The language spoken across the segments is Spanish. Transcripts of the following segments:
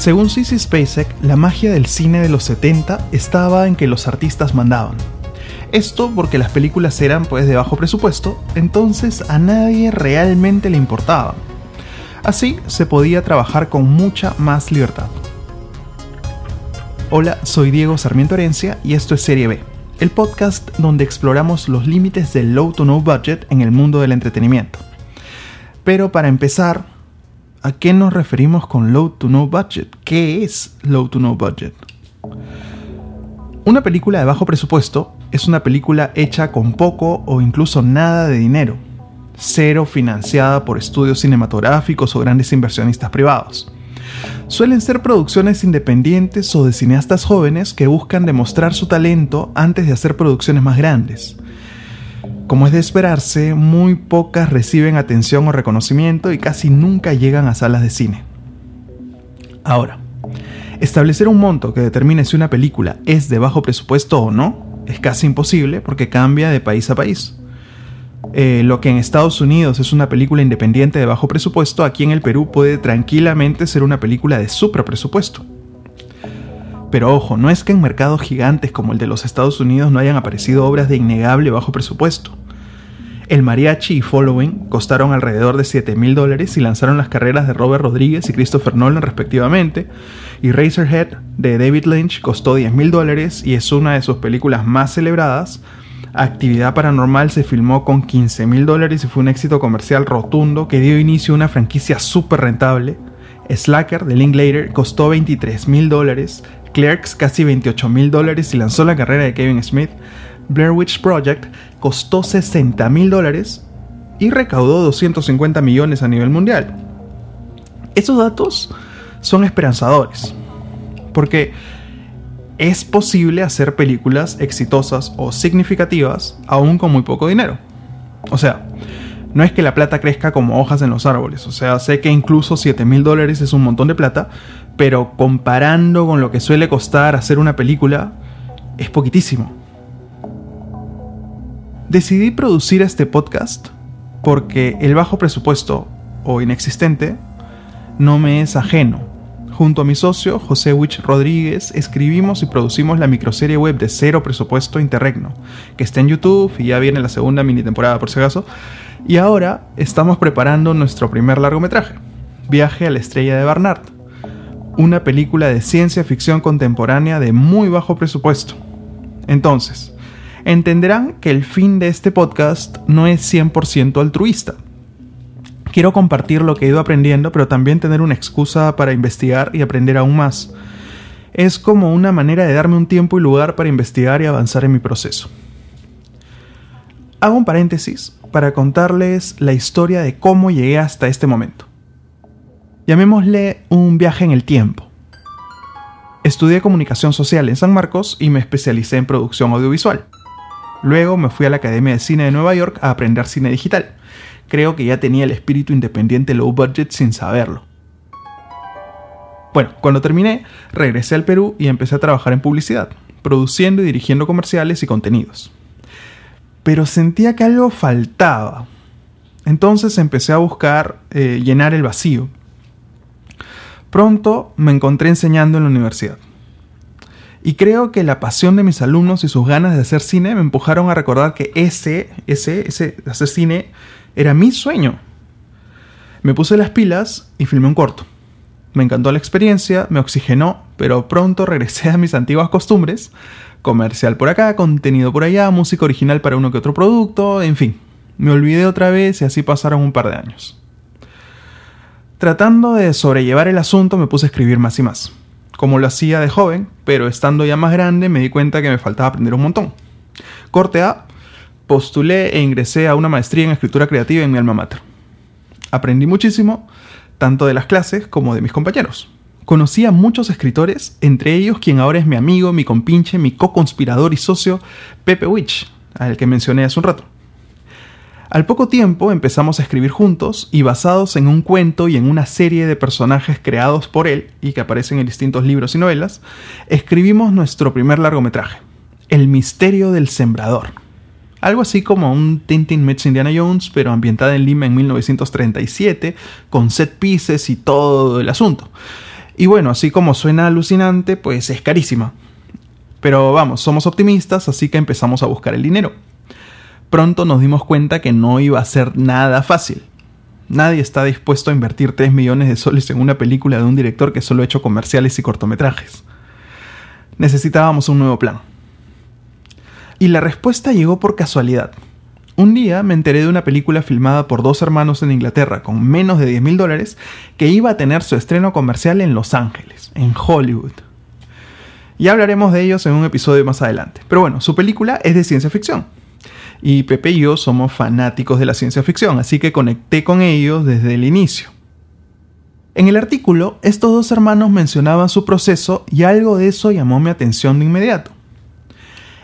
Según Sissy Spacek, la magia del cine de los 70 estaba en que los artistas mandaban. Esto porque las películas eran pues de bajo presupuesto, entonces a nadie realmente le importaba. Así se podía trabajar con mucha más libertad. Hola, soy Diego Sarmiento Herencia y esto es Serie B, el podcast donde exploramos los límites del low to no budget en el mundo del entretenimiento. Pero para empezar, ¿A qué nos referimos con low to no budget? ¿Qué es low to no budget? Una película de bajo presupuesto es una película hecha con poco o incluso nada de dinero, cero financiada por estudios cinematográficos o grandes inversionistas privados. Suelen ser producciones independientes o de cineastas jóvenes que buscan demostrar su talento antes de hacer producciones más grandes. Como es de esperarse, muy pocas reciben atención o reconocimiento y casi nunca llegan a salas de cine. Ahora, establecer un monto que determine si una película es de bajo presupuesto o no es casi imposible porque cambia de país a país. Eh, lo que en Estados Unidos es una película independiente de bajo presupuesto, aquí en el Perú puede tranquilamente ser una película de super presupuesto. Pero ojo, no es que en mercados gigantes como el de los Estados Unidos no hayan aparecido obras de innegable bajo presupuesto. El mariachi y Following costaron alrededor de 7 mil dólares y lanzaron las carreras de Robert Rodríguez y Christopher Nolan respectivamente, y Razorhead de David Lynch costó 10 mil dólares y es una de sus películas más celebradas. Actividad Paranormal se filmó con 15 mil dólares y fue un éxito comercial rotundo que dio inicio a una franquicia súper rentable. Slacker de Linklater costó 23 mil dólares, Clerks casi 28 mil dólares y lanzó la carrera de Kevin Smith. Blair Witch Project costó 60 mil dólares y recaudó 250 millones a nivel mundial. Esos datos son esperanzadores, porque es posible hacer películas exitosas o significativas aún con muy poco dinero. O sea, no es que la plata crezca como hojas en los árboles, o sea, sé que incluso 7 mil dólares es un montón de plata, pero comparando con lo que suele costar hacer una película, es poquitísimo. Decidí producir este podcast porque el bajo presupuesto, o inexistente, no me es ajeno. Junto a mi socio, José Wich Rodríguez, escribimos y producimos la microserie web de cero presupuesto Interregno, que está en YouTube y ya viene la segunda mini temporada por si acaso, y ahora estamos preparando nuestro primer largometraje, Viaje a la estrella de Barnard, una película de ciencia ficción contemporánea de muy bajo presupuesto. Entonces, entenderán que el fin de este podcast no es 100% altruista. Quiero compartir lo que he ido aprendiendo, pero también tener una excusa para investigar y aprender aún más. Es como una manera de darme un tiempo y lugar para investigar y avanzar en mi proceso. Hago un paréntesis para contarles la historia de cómo llegué hasta este momento. Llamémosle un viaje en el tiempo. Estudié comunicación social en San Marcos y me especialicé en producción audiovisual. Luego me fui a la Academia de Cine de Nueva York a aprender cine digital. Creo que ya tenía el espíritu independiente low budget sin saberlo. Bueno, cuando terminé, regresé al Perú y empecé a trabajar en publicidad, produciendo y dirigiendo comerciales y contenidos pero sentía que algo faltaba. Entonces empecé a buscar eh, llenar el vacío. Pronto me encontré enseñando en la universidad. Y creo que la pasión de mis alumnos y sus ganas de hacer cine me empujaron a recordar que ese, ese, ese, hacer cine era mi sueño. Me puse las pilas y filmé un corto. Me encantó la experiencia, me oxigenó, pero pronto regresé a mis antiguas costumbres comercial por acá, contenido por allá, música original para uno que otro producto, en fin. Me olvidé otra vez y así pasaron un par de años. Tratando de sobrellevar el asunto me puse a escribir más y más, como lo hacía de joven, pero estando ya más grande me di cuenta que me faltaba aprender un montón. Corte A, postulé e ingresé a una maestría en escritura creativa en mi alma mater. Aprendí muchísimo, tanto de las clases como de mis compañeros. Conocí a muchos escritores, entre ellos quien ahora es mi amigo, mi compinche, mi co-conspirador y socio, Pepe Witch, al que mencioné hace un rato. Al poco tiempo empezamos a escribir juntos y basados en un cuento y en una serie de personajes creados por él y que aparecen en distintos libros y novelas, escribimos nuestro primer largometraje, El misterio del sembrador. Algo así como un Tintin meets Indiana Jones, pero ambientada en Lima en 1937, con set pieces y todo el asunto. Y bueno, así como suena alucinante, pues es carísima. Pero vamos, somos optimistas, así que empezamos a buscar el dinero. Pronto nos dimos cuenta que no iba a ser nada fácil. Nadie está dispuesto a invertir 3 millones de soles en una película de un director que solo ha hecho comerciales y cortometrajes. Necesitábamos un nuevo plan. Y la respuesta llegó por casualidad. Un día me enteré de una película filmada por dos hermanos en Inglaterra con menos de 10 mil dólares que iba a tener su estreno comercial en Los Ángeles, en Hollywood. Ya hablaremos de ellos en un episodio más adelante. Pero bueno, su película es de ciencia ficción. Y Pepe y yo somos fanáticos de la ciencia ficción, así que conecté con ellos desde el inicio. En el artículo, estos dos hermanos mencionaban su proceso y algo de eso llamó mi atención de inmediato.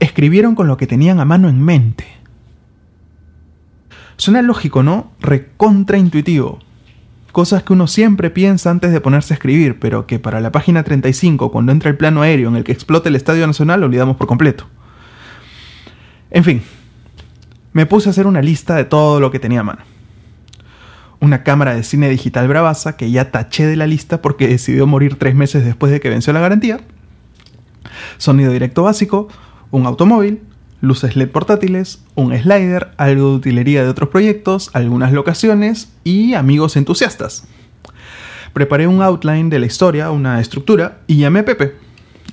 Escribieron con lo que tenían a mano en mente. Suena lógico, ¿no? Recontraintuitivo. Cosas que uno siempre piensa antes de ponerse a escribir, pero que para la página 35, cuando entra el plano aéreo en el que explota el Estadio Nacional, olvidamos por completo. En fin, me puse a hacer una lista de todo lo que tenía a mano. Una cámara de cine digital bravaza que ya taché de la lista porque decidió morir tres meses después de que venció la garantía. Sonido directo básico, un automóvil, luces LED portátiles, un slider, algo de utilería de otros proyectos, algunas locaciones y amigos entusiastas. Preparé un outline de la historia, una estructura, y llamé a Pepe,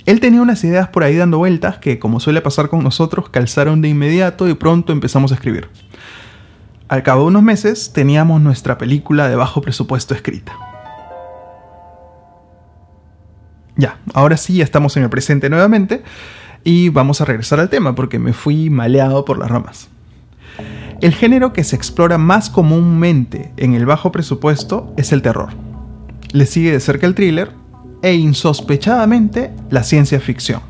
él tenía unas ideas por ahí dando vueltas que, como suele pasar con nosotros, calzaron de inmediato y pronto empezamos a escribir. Al cabo de unos meses teníamos nuestra película de bajo presupuesto escrita. Ya, ahora sí, ya estamos en el presente nuevamente y vamos a regresar al tema porque me fui maleado por las ramas. El género que se explora más comúnmente en el bajo presupuesto es el terror. Le sigue de cerca el thriller, e insospechadamente la ciencia ficción.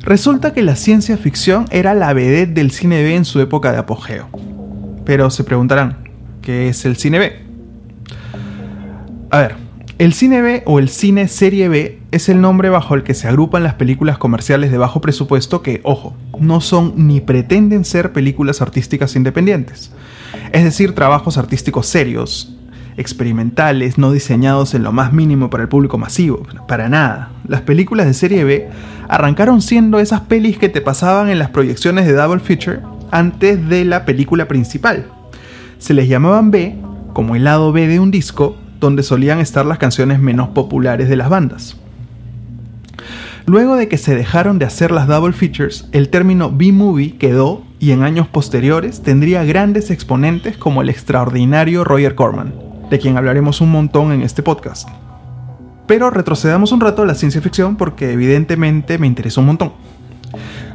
Resulta que la ciencia ficción era la vedette del cine B en su época de apogeo. Pero se preguntarán, ¿qué es el cine B? A ver, el cine B o el cine serie B es el nombre bajo el que se agrupan las películas comerciales de bajo presupuesto que, ojo, no son ni pretenden ser películas artísticas independientes. Es decir, trabajos artísticos serios, experimentales, no diseñados en lo más mínimo para el público masivo, para nada. Las películas de serie B arrancaron siendo esas pelis que te pasaban en las proyecciones de Double Feature antes de la película principal. Se les llamaban B como el lado B de un disco donde solían estar las canciones menos populares de las bandas. Luego de que se dejaron de hacer las double features, el término B-movie quedó y en años posteriores tendría grandes exponentes como el extraordinario Roger Corman de quien hablaremos un montón en este podcast. Pero retrocedamos un rato a la ciencia ficción porque evidentemente me interesó un montón.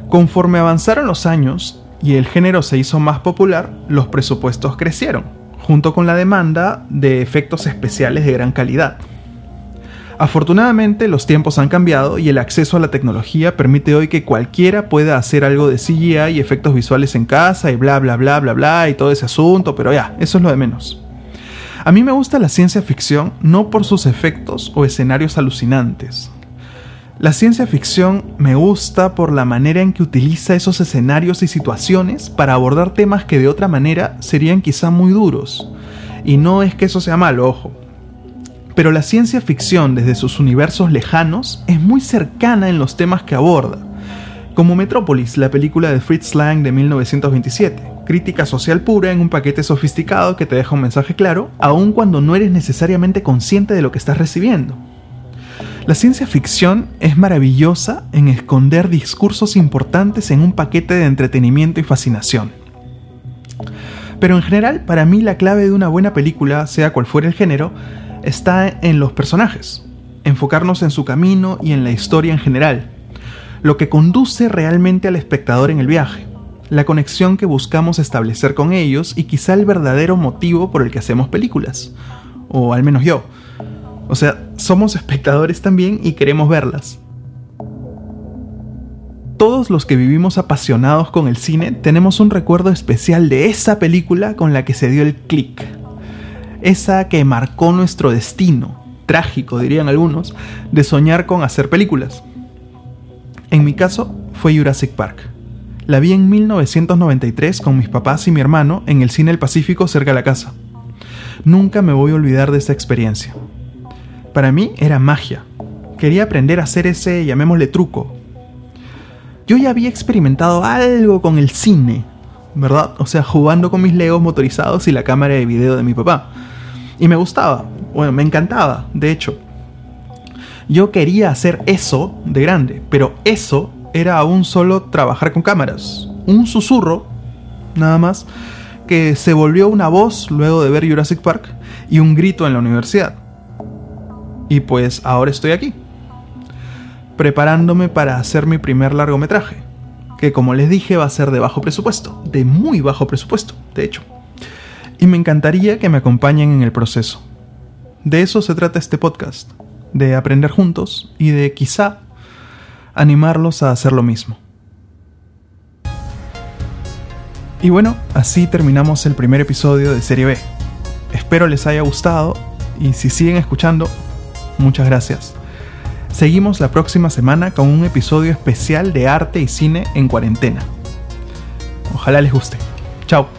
Conforme avanzaron los años y el género se hizo más popular, los presupuestos crecieron, junto con la demanda de efectos especiales de gran calidad. Afortunadamente los tiempos han cambiado y el acceso a la tecnología permite hoy que cualquiera pueda hacer algo de CGI y efectos visuales en casa y bla bla bla bla bla y todo ese asunto, pero ya, eso es lo de menos. A mí me gusta la ciencia ficción no por sus efectos o escenarios alucinantes. La ciencia ficción me gusta por la manera en que utiliza esos escenarios y situaciones para abordar temas que de otra manera serían quizá muy duros. Y no es que eso sea malo, ojo. Pero la ciencia ficción desde sus universos lejanos es muy cercana en los temas que aborda, como Metrópolis, la película de Fritz Lang de 1927 crítica social pura en un paquete sofisticado que te deja un mensaje claro, aun cuando no eres necesariamente consciente de lo que estás recibiendo. La ciencia ficción es maravillosa en esconder discursos importantes en un paquete de entretenimiento y fascinación. Pero en general, para mí la clave de una buena película, sea cual fuera el género, está en los personajes, enfocarnos en su camino y en la historia en general, lo que conduce realmente al espectador en el viaje la conexión que buscamos establecer con ellos y quizá el verdadero motivo por el que hacemos películas. O al menos yo. O sea, somos espectadores también y queremos verlas. Todos los que vivimos apasionados con el cine tenemos un recuerdo especial de esa película con la que se dio el click. Esa que marcó nuestro destino, trágico dirían algunos, de soñar con hacer películas. En mi caso fue Jurassic Park. La vi en 1993 con mis papás y mi hermano en el cine El Pacífico cerca de la casa. Nunca me voy a olvidar de esa experiencia. Para mí era magia. Quería aprender a hacer ese, llamémosle truco. Yo ya había experimentado algo con el cine, ¿verdad? O sea, jugando con mis legos motorizados y la cámara de video de mi papá. Y me gustaba, bueno, me encantaba, de hecho. Yo quería hacer eso de grande, pero eso era aún solo trabajar con cámaras. Un susurro, nada más, que se volvió una voz luego de ver Jurassic Park y un grito en la universidad. Y pues ahora estoy aquí, preparándome para hacer mi primer largometraje, que como les dije va a ser de bajo presupuesto, de muy bajo presupuesto, de hecho. Y me encantaría que me acompañen en el proceso. De eso se trata este podcast, de aprender juntos y de quizá animarlos a hacer lo mismo. Y bueno, así terminamos el primer episodio de Serie B. Espero les haya gustado y si siguen escuchando, muchas gracias. Seguimos la próxima semana con un episodio especial de arte y cine en cuarentena. Ojalá les guste. Chao.